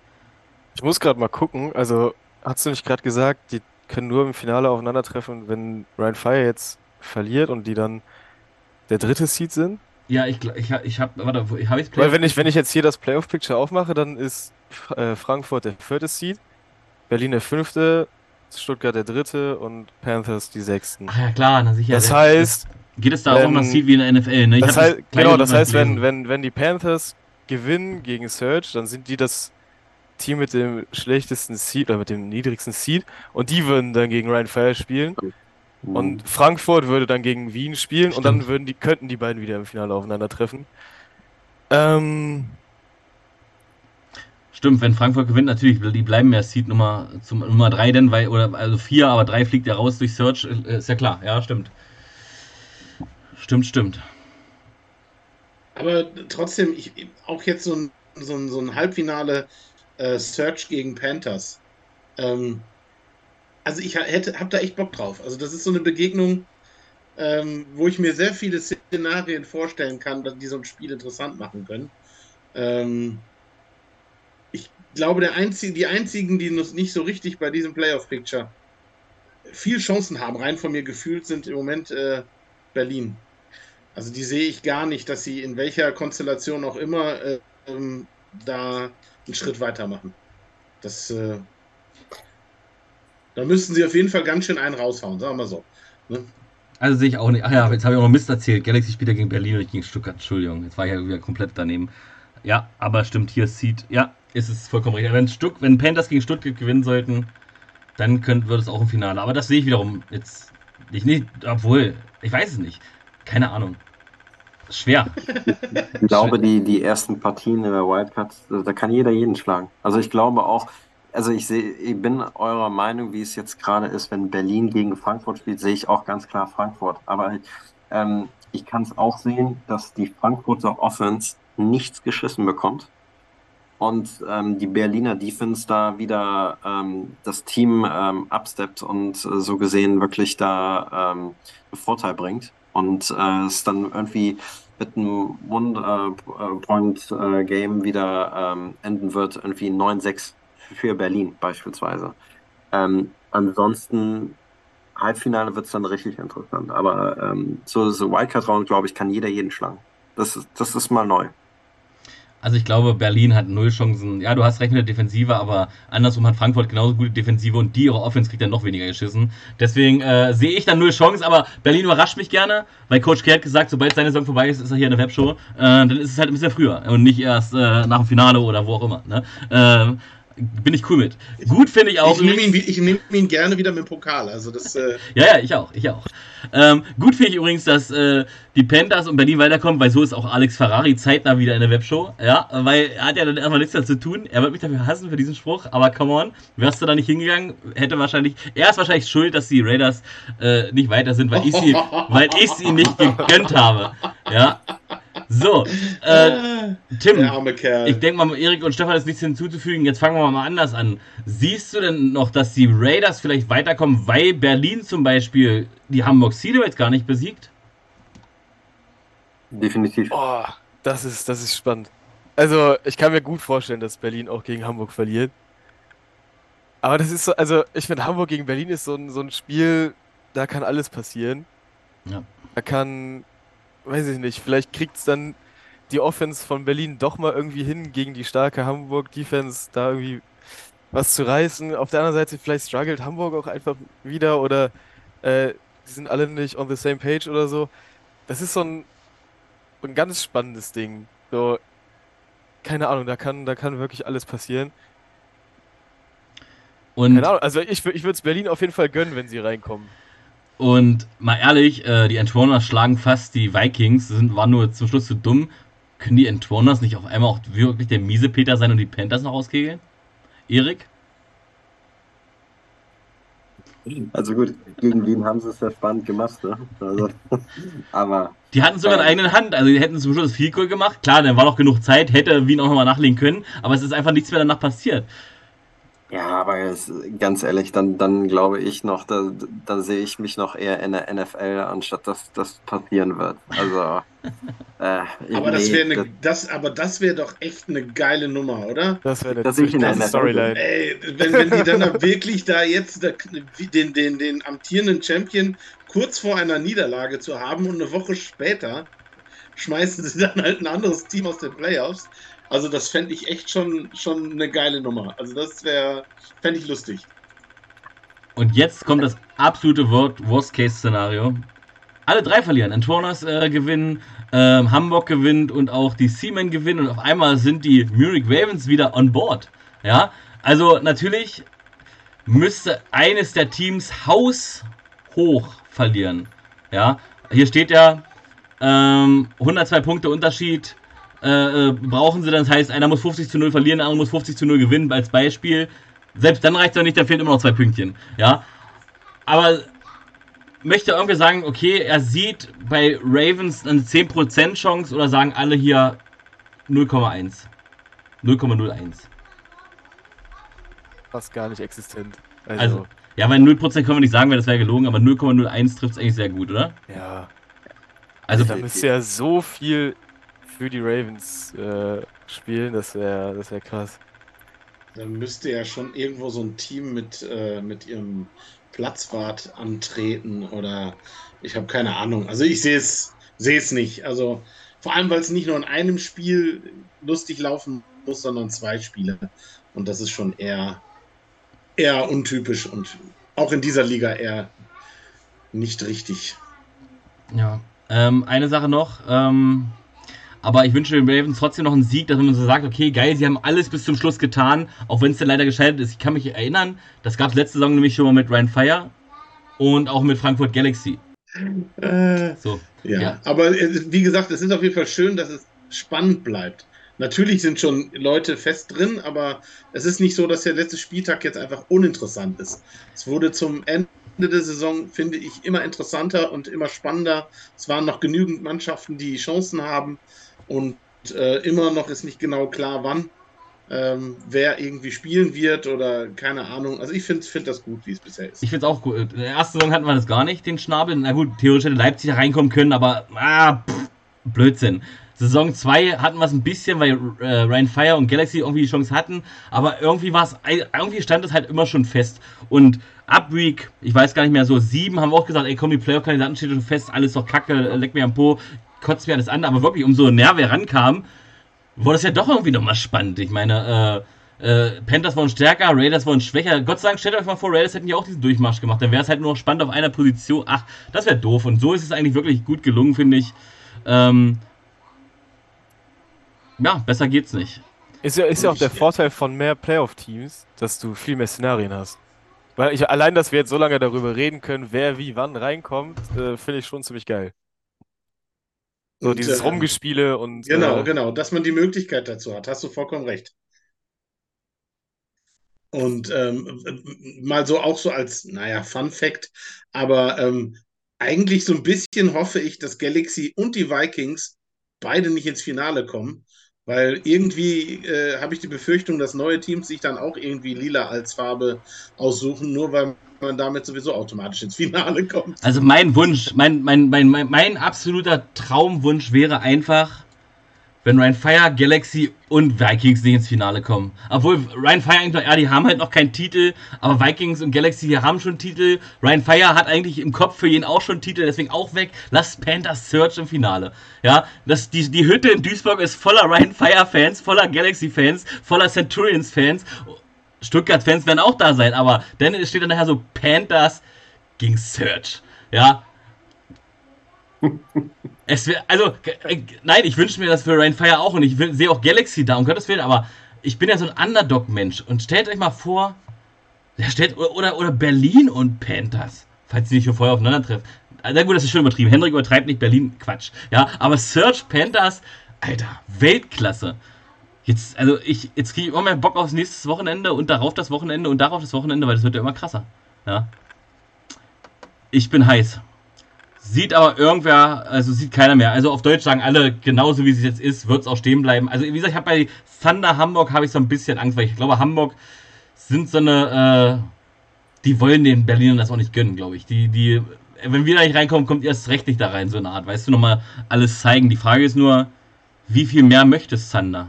Ich muss gerade mal gucken. Also, hast du nicht gerade gesagt, die können nur im Finale aufeinandertreffen, wenn Ryan Fire jetzt verliert und die dann der dritte Seed sind? Ja, ich, ich, ich habe, warte, habe ich Weil wenn ich, wenn ich jetzt hier das Playoff-Picture aufmache, dann ist äh, Frankfurt der vierte Seed, Berlin der fünfte, Stuttgart der dritte und Panthers die sechsten. Ach ja, klar, na sicher. Das heißt, geht es da auch um das Seed wie in der NFL, ne? Das heißt, kleine genau, das heißt, wenn, gelesen. wenn, wenn die Panthers gewinnen gegen Surge, dann sind die das Team mit dem schlechtesten Seed oder mit dem niedrigsten Seed und die würden dann gegen Ryan Fire spielen und Frankfurt würde dann gegen Wien spielen und dann Stimmt. würden die, könnten die beiden wieder im Finale aufeinandertreffen. Ähm, Stimmt, wenn Frankfurt gewinnt, natürlich, die bleiben ja Seed Nummer, zum, Nummer 3 denn, weil, oder also 4, aber 3 fliegt ja raus durch Search, äh, ist ja klar, ja, stimmt. Stimmt, stimmt. Aber trotzdem, ich, auch jetzt so ein, so ein, so ein Halbfinale äh, Search gegen Panthers. Ähm, also ich hätte, hab da echt Bock drauf. Also das ist so eine Begegnung, ähm, wo ich mir sehr viele Szenarien vorstellen kann, die so ein Spiel interessant machen können. Ähm, ich glaube, der einzige, die einzigen, die nicht so richtig bei diesem Playoff-Picture viel Chancen haben, rein von mir gefühlt, sind im Moment äh, Berlin. Also die sehe ich gar nicht, dass sie in welcher Konstellation auch immer äh, ähm, da einen Schritt weitermachen. Das, äh, da müssten sie auf jeden Fall ganz schön einen raushauen, sagen wir so. Ne? Also sehe ich auch nicht. Ach ja, jetzt habe ich auch noch Mist erzählt. Galaxy spielt ja gegen Berlin und nicht gegen Stuttgart. Entschuldigung, jetzt war ich ja wieder komplett daneben. Ja, aber stimmt, hier Seed. Ja, ist es vollkommen richtig. Wenn, Stuck, wenn Panthers gegen Stuttgart gewinnen sollten, dann könnt, wird es auch im Finale. Aber das sehe ich wiederum jetzt nicht, nicht. Obwohl, ich weiß es nicht. Keine Ahnung. Schwer. Ich glaube, die, die ersten Partien in der Wildcard, da kann jeder jeden schlagen. Also ich glaube auch, also ich sehe, ich bin eurer Meinung, wie es jetzt gerade ist, wenn Berlin gegen Frankfurt spielt, sehe ich auch ganz klar Frankfurt. Aber ähm, ich kann es auch sehen, dass die Frankfurter Offense nichts geschissen bekommt. Und ähm, die Berliner Defense da wieder ähm, das Team ähm, upsteppt und äh, so gesehen wirklich da ähm, einen Vorteil bringt. Und äh, es dann irgendwie mit einem One-Point-Game wieder ähm, enden wird, irgendwie 9-6 für Berlin beispielsweise. Ähm, ansonsten, Halbfinale wird es dann richtig interessant. Aber ähm, so, so Wildcard-Round, glaube ich, kann jeder jeden schlagen. Das, ist- das ist mal neu. Also ich glaube, Berlin hat null Chancen. Ja, du hast recht mit der Defensive, aber andersrum hat Frankfurt genauso gute Defensive und die ihre Offense kriegt dann noch weniger geschissen. Deswegen äh, sehe ich dann null Chance, aber Berlin überrascht mich gerne, weil Coach K hat gesagt, sobald seine Saison vorbei ist, ist er hier in der Webshow. Äh, dann ist es halt ein bisschen früher und nicht erst äh, nach dem Finale oder wo auch immer. Ne? Bin ich cool mit. Gut finde ich auch. Ich nehme ihn, ich nehm ihn gerne wieder mit dem Pokal. Also das, äh, Ja, ja, ich auch, ich auch. Ähm, gut finde ich übrigens, dass äh, die Panthers und Berlin weiterkommen, weil so ist auch Alex Ferrari zeitnah wieder in der Webshow. Ja, weil er hat ja dann erstmal nichts mehr zu tun. Er wird mich dafür hassen für diesen Spruch, aber come on, wärst du da nicht hingegangen, hätte wahrscheinlich, er ist wahrscheinlich schuld, dass die Raiders äh, nicht weiter sind, weil ich sie, weil ich sie nicht gegönnt habe. Ja. So, äh, Tim, der arme Kerl. ich denke mal, Erik und Stefan ist nichts hinzuzufügen. Jetzt fangen wir mal anders an. Siehst du denn noch, dass die Raiders vielleicht weiterkommen, weil Berlin zum Beispiel die Hamburg Sea jetzt gar nicht besiegt? Definitiv. Oh, das ist, das ist spannend. Also, ich kann mir gut vorstellen, dass Berlin auch gegen Hamburg verliert. Aber das ist so, also ich finde, Hamburg gegen Berlin ist so ein, so ein Spiel, da kann alles passieren. Ja. Da kann, weiß ich nicht, vielleicht kriegt es dann die Offense von Berlin doch mal irgendwie hin, gegen die starke Hamburg-Defense da irgendwie was zu reißen. Auf der anderen Seite, vielleicht struggelt Hamburg auch einfach wieder oder äh, die sind alle nicht on the same page oder so. Das ist so ein, ein ganz spannendes Ding. So, keine Ahnung, da kann, da kann wirklich alles passieren. Und, Keine Ahnung, also ich, ich würde es Berlin auf jeden Fall gönnen, wenn sie reinkommen. Und mal ehrlich, äh, die Antonas schlagen fast die Vikings, sind, waren nur zum Schluss zu dumm. Können die Antonas nicht auf einmal auch wirklich der miese Peter sein und die Panthers noch auskegeln? Erik? Also gut, gegen Wien haben sie es ja spannend gemacht, ne? Also, aber. Die hatten sogar eine eigene Hand, also die hätten zum Schluss viel Goal gemacht. Klar, dann war noch genug Zeit, hätte Wien auch nochmal nachlegen können, aber es ist einfach nichts mehr danach passiert. Ja, aber es, ganz ehrlich, dann, dann glaube ich noch, da, da sehe ich mich noch eher in der NFL, anstatt dass das passieren wird. Also. Äh, aber, das eine, das, aber das wäre doch echt eine geile Nummer, oder? Das wäre eine Storyline. Ey, wenn, wenn die dann da wirklich da jetzt den, den, den amtierenden Champion kurz vor einer Niederlage zu haben und eine Woche später schmeißen sie dann halt ein anderes Team aus den Playoffs. Also das fände ich echt schon, schon eine geile Nummer. Also das wäre, fände ich lustig. Und jetzt kommt das absolute Worst-Case-Szenario. Alle drei verlieren. Antonas äh, gewinnen, äh, Hamburg gewinnt und auch die Seamen gewinnen. Und auf einmal sind die Munich Ravens wieder on board. Ja, also natürlich müsste eines der Teams haushoch verlieren. Ja, hier steht ja ähm, 102 Punkte Unterschied äh, äh, brauchen sie dann. Das heißt, einer muss 50 zu 0 verlieren, der andere muss 50 zu 0 gewinnen, als Beispiel. Selbst dann reicht es ja nicht, da fehlen immer noch zwei Pünktchen. Ja. Aber möchte irgendwie sagen, okay, er sieht bei Ravens eine 10% Chance oder sagen alle hier 0,1. 0,01. Fast gar nicht existent. Also, also ja, weil 0% können wir nicht sagen, weil das wäre gelogen, aber 0,01 trifft es eigentlich sehr gut, oder? Ja. Also, da müsste ja so viel für die Ravens äh, spielen, das wäre das wär krass. Dann müsste ja schon irgendwo so ein Team mit, äh, mit ihrem Platzwart antreten oder ich habe keine Ahnung. Also ich sehe es sehe es nicht. Also vor allem, weil es nicht nur in einem Spiel lustig laufen muss, sondern zwei Spiele. Und das ist schon eher, eher untypisch und auch in dieser Liga eher nicht richtig. Ja, ähm, eine Sache noch. Ähm, aber ich wünsche den Ravens trotzdem noch einen Sieg, dass man so sagt, okay, geil, sie haben alles bis zum Schluss getan, auch wenn es dann leider gescheitert ist. Ich kann mich erinnern, das gab es letzte Saison nämlich schon mal mit Ryan Fire und auch mit Frankfurt Galaxy. Äh, so, ja. ja, aber äh, wie gesagt, es ist auf jeden Fall schön, dass es spannend bleibt. Natürlich sind schon Leute fest drin, aber es ist nicht so, dass der letzte Spieltag jetzt einfach uninteressant ist. Es wurde zum Ende der Saison, finde ich, immer interessanter und immer spannender. Es waren noch genügend Mannschaften, die Chancen haben. Und äh, immer noch ist nicht genau klar, wann ähm, wer irgendwie spielen wird oder keine Ahnung. Also ich finde find das gut, wie es bisher ist. Ich finde es auch gut. In der ersten Saison hatten wir das gar nicht, den Schnabel. Na gut, theoretisch hätte Leipzig reinkommen können, aber ah, pff, Blödsinn. Saison 2 hatten wir es ein bisschen, weil äh, Fire und Galaxy irgendwie die Chance hatten, aber irgendwie war es, irgendwie stand es halt immer schon fest. Und ab Week, ich weiß gar nicht mehr, so 7 haben wir auch gesagt, ey komm, die Playoff-Kandidaten stehen schon fest, alles doch kacke, leck mir am Po, kotzt mir alles an, aber wirklich, umso näher wir rankamen, wurde es ja doch irgendwie nochmal spannend. Ich meine, äh, äh, Panthers waren stärker, Raiders waren schwächer. Gott sei Dank, stellt euch mal vor, Raiders hätten ja auch diesen Durchmarsch gemacht. Dann wäre es halt nur noch spannend auf einer Position. Ach, das wäre doof. Und so ist es eigentlich wirklich gut gelungen, finde ich. Ähm, ja, besser geht's nicht. Ist ja, ist ja auch der Vorteil von mehr Playoff-Teams, dass du viel mehr Szenarien hast. Weil ich allein, dass wir jetzt so lange darüber reden können, wer wie wann reinkommt, äh, finde ich schon ziemlich geil. So und, dieses äh, Rumgespiele und. Genau, äh, genau, dass man die Möglichkeit dazu hat. Hast du vollkommen recht. Und ähm, mal so auch so als, naja, Fun Fact, aber ähm, eigentlich so ein bisschen hoffe ich, dass Galaxy und die Vikings beide nicht ins Finale kommen, weil irgendwie äh, habe ich die Befürchtung, dass neue Teams sich dann auch irgendwie lila als Farbe aussuchen, nur weil man damit sowieso automatisch ins Finale kommt. Also mein Wunsch, mein, mein, mein, mein, mein absoluter Traumwunsch wäre einfach, wenn Ryan Fire, Galaxy und Vikings nicht ins Finale kommen. Obwohl Ryan Fire eigentlich, ja, die haben halt noch keinen Titel, aber Vikings und Galaxy hier haben schon Titel. Ryan Fire hat eigentlich im Kopf für jeden auch schon Titel, deswegen auch weg. Lass Panthers Search im Finale. Ja, das, die, die Hütte in Duisburg ist voller Ryan Fire Fans, voller Galaxy Fans, voller Centurions Fans Stuttgart-Fans werden auch da sein, aber dann steht dann nachher so Panthers gegen Search. Ja. es wäre, also, äh, nein, ich wünsche mir das für Rain Fire auch und ich sehe auch Galaxy da, um Gottes Willen, aber ich bin ja so ein Underdog-Mensch und stellt euch mal vor, der stellt, oder, oder Berlin und Panthers, falls sie nicht schon vorher aufeinandertreffen. Na gut, das ist schon übertrieben. Hendrik übertreibt nicht Berlin, Quatsch. Ja, aber Search Panthers, Alter, Weltklasse. Jetzt, also ich, jetzt kriege ich immer mehr Bock aufs nächste Wochenende und darauf das Wochenende und darauf das Wochenende, weil das wird ja immer krasser. Ja. Ich bin heiß. Sieht aber irgendwer, also sieht keiner mehr. Also auf Deutsch sagen alle, genauso wie es jetzt ist, wird es auch stehen bleiben. Also wie gesagt, ich habe bei Thunder Hamburg habe ich so ein bisschen Angst, weil ich glaube, Hamburg sind so eine, äh, die wollen den Berlinern das auch nicht gönnen, glaube ich. Die, die, wenn wir da nicht reinkommen, kommt ihr erst recht nicht da rein, so eine Art. Weißt du, nochmal alles zeigen. Die Frage ist nur, wie viel mehr möchte Thunder?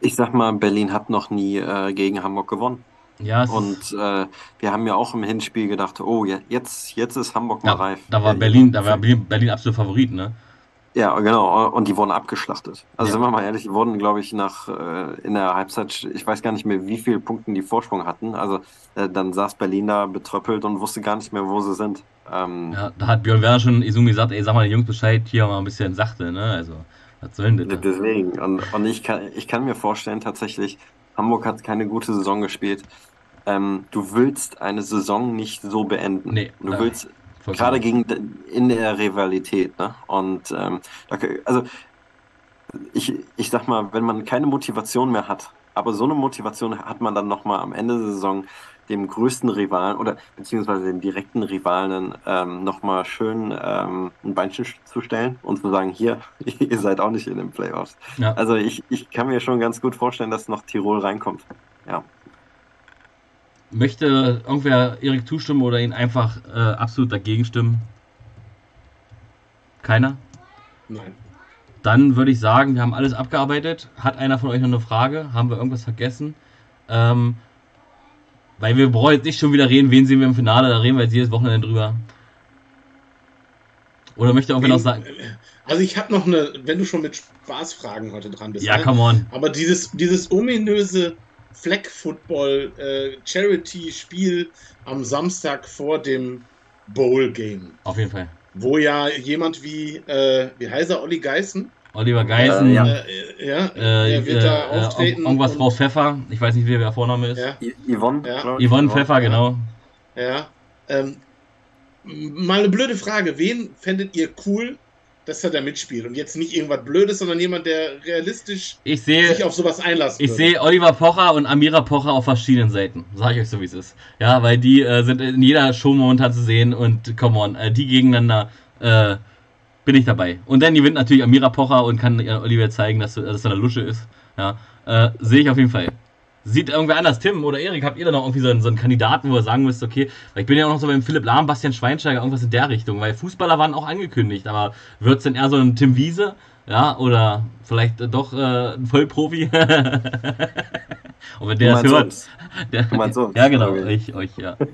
Ich sag mal, Berlin hat noch nie äh, gegen Hamburg gewonnen. Ja, Und äh, wir haben ja auch im Hinspiel gedacht, oh, jetzt, jetzt ist Hamburg mal ja, reif. da war Berlin, da war Berlin, Berlin absolut Favorit, ne? Ja, genau. Und die wurden abgeschlachtet. Also Ja. sind wir mal ehrlich, die wurden, glaube ich, nach äh, in der Halbzeit, ich weiß gar nicht mehr, wie viele Punkten die Vorsprung hatten. Also äh, dann saß Berlin da betröppelt und wusste gar nicht mehr, wo sie sind. Ähm, Ja, da hat Björn Werner schon Izumi gesagt, ey, sag mal den Jungs Bescheid, hier mal ein bisschen sachte, ne? Also, was soll denn das? Deswegen. Und, und ich kann, ich kann mir vorstellen, tatsächlich, Hamburg hat keine gute Saison gespielt. Ähm, du willst eine Saison nicht so beenden. Nee, du äh, willst gerade gegen in der Rivalität, ne? Und ähm, also ich, ich sag mal, wenn man keine Motivation mehr hat, aber so eine Motivation hat man dann nochmal am Ende der Saison dem größten Rivalen oder beziehungsweise den direkten Rivalen ähm, nochmal schön ähm, ein Beinchen zu stellen und zu sagen, hier, ihr seid auch nicht in den Playoffs. Ja. Also ich, ich kann mir schon ganz gut vorstellen, dass noch Tirol reinkommt. Ja. Möchte irgendwer Erik zustimmen oder ihn einfach äh, absolut dagegen stimmen? Keiner? Nein. Dann würde ich sagen, wir haben alles abgearbeitet. Hat einer von euch noch eine Frage? Haben wir irgendwas vergessen? Ähm, weil wir brauchen jetzt nicht schon wieder reden, wen sehen wir im Finale, da reden wir jetzt jedes Wochenende drüber. Oder möchte irgendwer noch sagen? Also ich habe noch eine, wenn du schon mit Spaßfragen heute dran bist. Ja, ne? come on. Aber dieses, dieses ominöse Flag Football äh, Charity Spiel am Samstag vor dem Bowl Game, Auf jeden Fall. wo ja jemand wie, äh, wie heißt er, Olli Geißen? Oliver Geisen, Äh, ja. Äh, äh, ja, äh, er wird da äh, auftreten. irgendwas Frau Pfeffer, ich weiß nicht, wie der Vorname ist. Ja, Yvonne, Ja. Yvonne Pfeffer, genau. ja. Ähm, mal eine blöde Frage. Wen fändet ihr cool, dass er da mitspielt? Und jetzt nicht irgendwas Blödes, sondern jemand, der realistisch Ich sich sehe, auf sowas einlassen ich würde. sehe Oliver Pocher und Amira Pocher auf verschiedenen Seiten. Sag ich euch so, wie es ist. Ja, weil die äh, sind in jeder Show momentan zu sehen und come on, äh, die gegeneinander äh, bin ich dabei. Und dann gewinnt natürlich Amira Pocher und kann äh, Oliver zeigen, dass, dass er eine Lusche ist. Ja, äh, sehe ich auf jeden Fall. Sieht irgendwer anders, Tim oder Erik, habt ihr da noch irgendwie so einen, so einen Kandidaten, wo ihr sagen müsst, okay, weil ich bin ja auch noch so beim Philipp Lahm, Bastian Schweinsteiger, irgendwas in der Richtung, weil Fußballer waren auch angekündigt, aber wird es denn eher so ein Tim Wiese, ja, oder vielleicht doch äh, ein Vollprofi? Und wenn der das hört, der, meinst uns. ja genau, ich, euch, ja.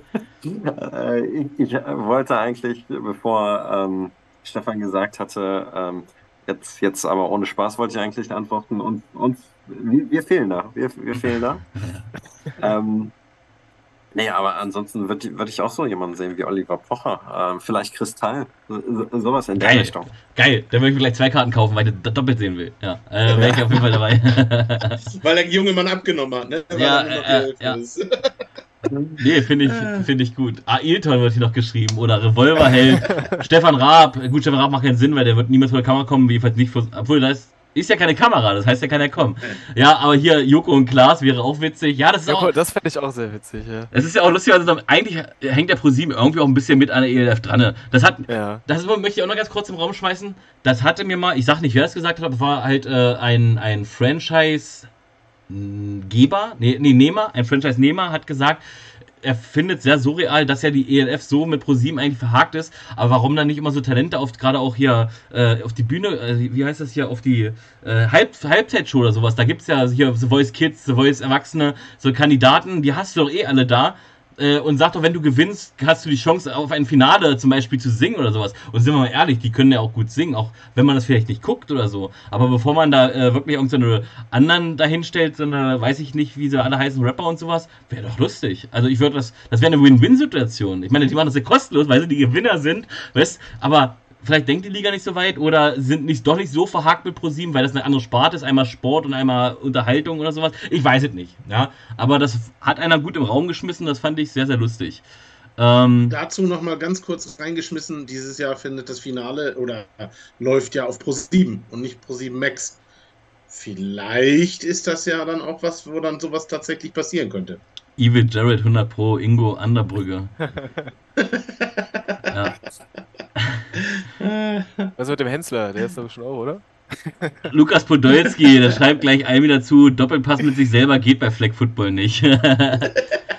Äh, ich, ich wollte eigentlich, bevor ähm, Stefan gesagt hatte, ähm, jetzt, jetzt aber ohne Spaß, wollte ich eigentlich antworten und uns, wir, wir fehlen da. Wir, wir fehlen da. ähm, nee, aber ansonsten würde würd ich auch so jemanden sehen wie Oliver Pocher. Ähm, vielleicht Kristall. So, so- sowas in der Geil. Richtung. Geil, dann würde ich mir gleich zwei Karten kaufen, weil ich das doppelt sehen will. Ja, äh, wäre ich auf jeden Fall dabei. Weil der junge Mann abgenommen hat, ne? Weil Ja, er äh, ja. ist. nee, finde ich, find ich gut. Ailton wird hier noch geschrieben oder Revolverheld. Stefan Raab. Gut, Stefan Raab macht keinen Sinn, weil der wird niemals vor der Kamera kommen, jedenfalls nicht vor, obwohl da ist, ist ja keine Kamera, das heißt, der kann ja kommen. Ja, aber hier Joko und Klaas wäre auch witzig. Ja, das ist Ja, auch, cool, das fände ich auch sehr witzig, ja. es ist ja auch lustig, also eigentlich hängt der ProSieben irgendwie auch ein bisschen mit an der ELF dran. ne? Das hat, Ja. das ist, möchte ich auch noch ganz kurz im Raum schmeißen. Das hatte mir mal, ich sag nicht, wer das gesagt hat, aber war halt äh, ein, ein Franchise-Geber, nee, nee, Nehmer, ein Franchise-Nehmer hat gesagt, er findet sehr surreal, dass ja die ELF so mit ProSieben eigentlich verhakt ist, aber warum dann nicht immer so Talente auf, gerade auch hier äh, auf die Bühne, äh, wie heißt das hier, auf die äh, Halb Halbzeitshow oder sowas, da gibt's ja hier The Voice Kids, The Voice Erwachsene, so Kandidaten, die hast du doch eh alle da äh, und sag doch, wenn du gewinnst, hast du die Chance, auf ein Finale zum Beispiel zu singen oder sowas. Und sind wir mal ehrlich, die können ja auch gut singen, auch wenn man das vielleicht nicht guckt oder so. Aber bevor man da äh, wirklich irgendeine anderen dahinstellt, sondern weiß ich nicht, wie sie alle heißen, Rapper und sowas, wäre doch lustig. Also ich würde das, das wäre eine Win-Win-Situation. Ich meine, die machen das ja kostenlos, weil sie die Gewinner sind, weißt, aber vielleicht denkt die Liga nicht so weit oder sind nicht doch nicht so verhakt mit ProSieben, weil das eine andere Sparte ist, einmal Sport und einmal Unterhaltung oder sowas. Ich weiß es nicht, ja. Aber das hat einer gut im Raum geschmissen, das fand ich sehr, sehr lustig. Ähm, Dazu noch mal ganz kurz reingeschmissen, dieses Jahr findet das Finale oder läuft ja auf Pro 7 und nicht Pro 7 Max. Vielleicht ist das ja dann auch was, wo dann sowas tatsächlich passieren könnte. Evil Jared 100 Pro, Ingo Anderbrügge. Ja. Was mit dem Hensler? Der ist doch schon auch, oder? Lukas Podolski, der schreibt gleich ein wieder zu, Doppelpass mit sich selber geht bei Flag Football nicht.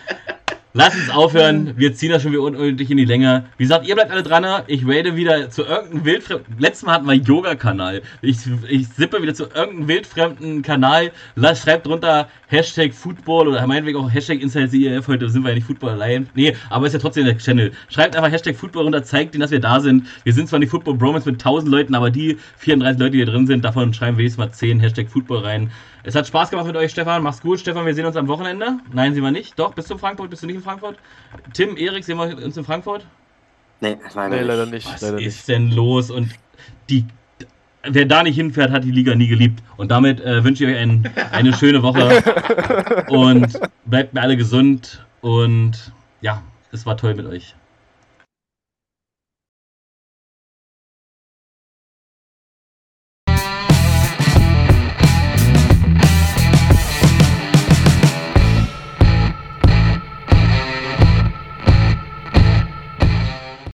Lass uns aufhören. Wir ziehen das schon wieder unnötig in die Länge. Wie gesagt, ihr bleibt alle dran. Ich rede wieder zu irgendeinem wildfremden. Letztes Mal hatten wir Yoga-Kanal. Ich, ich sippe wieder zu irgendeinem wildfremden Kanal. Lass, schreibt drunter Hashtag Football oder meinetwegen auch Hashtag InsideCEF. Heute sind wir ja nicht Football allein. Nee, aber ist ja trotzdem der Channel. Schreibt einfach Hashtag Football runter, zeigt ihnen, dass wir da sind. Wir sind zwar nicht Football Bromance mit 1000 Leuten, aber die 34 Leute, die hier drin sind, davon schreiben wir jetzt mal 10 Hashtag Football rein. Es hat Spaß gemacht mit euch, Stefan. Mach's gut. Stefan, wir sehen uns am Wochenende. Nein, sehen wir nicht. Doch, bist du in Frankfurt? Bist du nicht in Frankfurt? Tim, Erik, sehen wir uns in Frankfurt? Nee, leider, Nee, leider nicht. nicht. Was leider ist nicht. denn los? Und die, wer da nicht hinfährt, hat die Liga nie geliebt. Und damit äh, wünsche ich euch ein, eine schöne Woche. und bleibt mir alle gesund. Und ja, es war toll mit euch.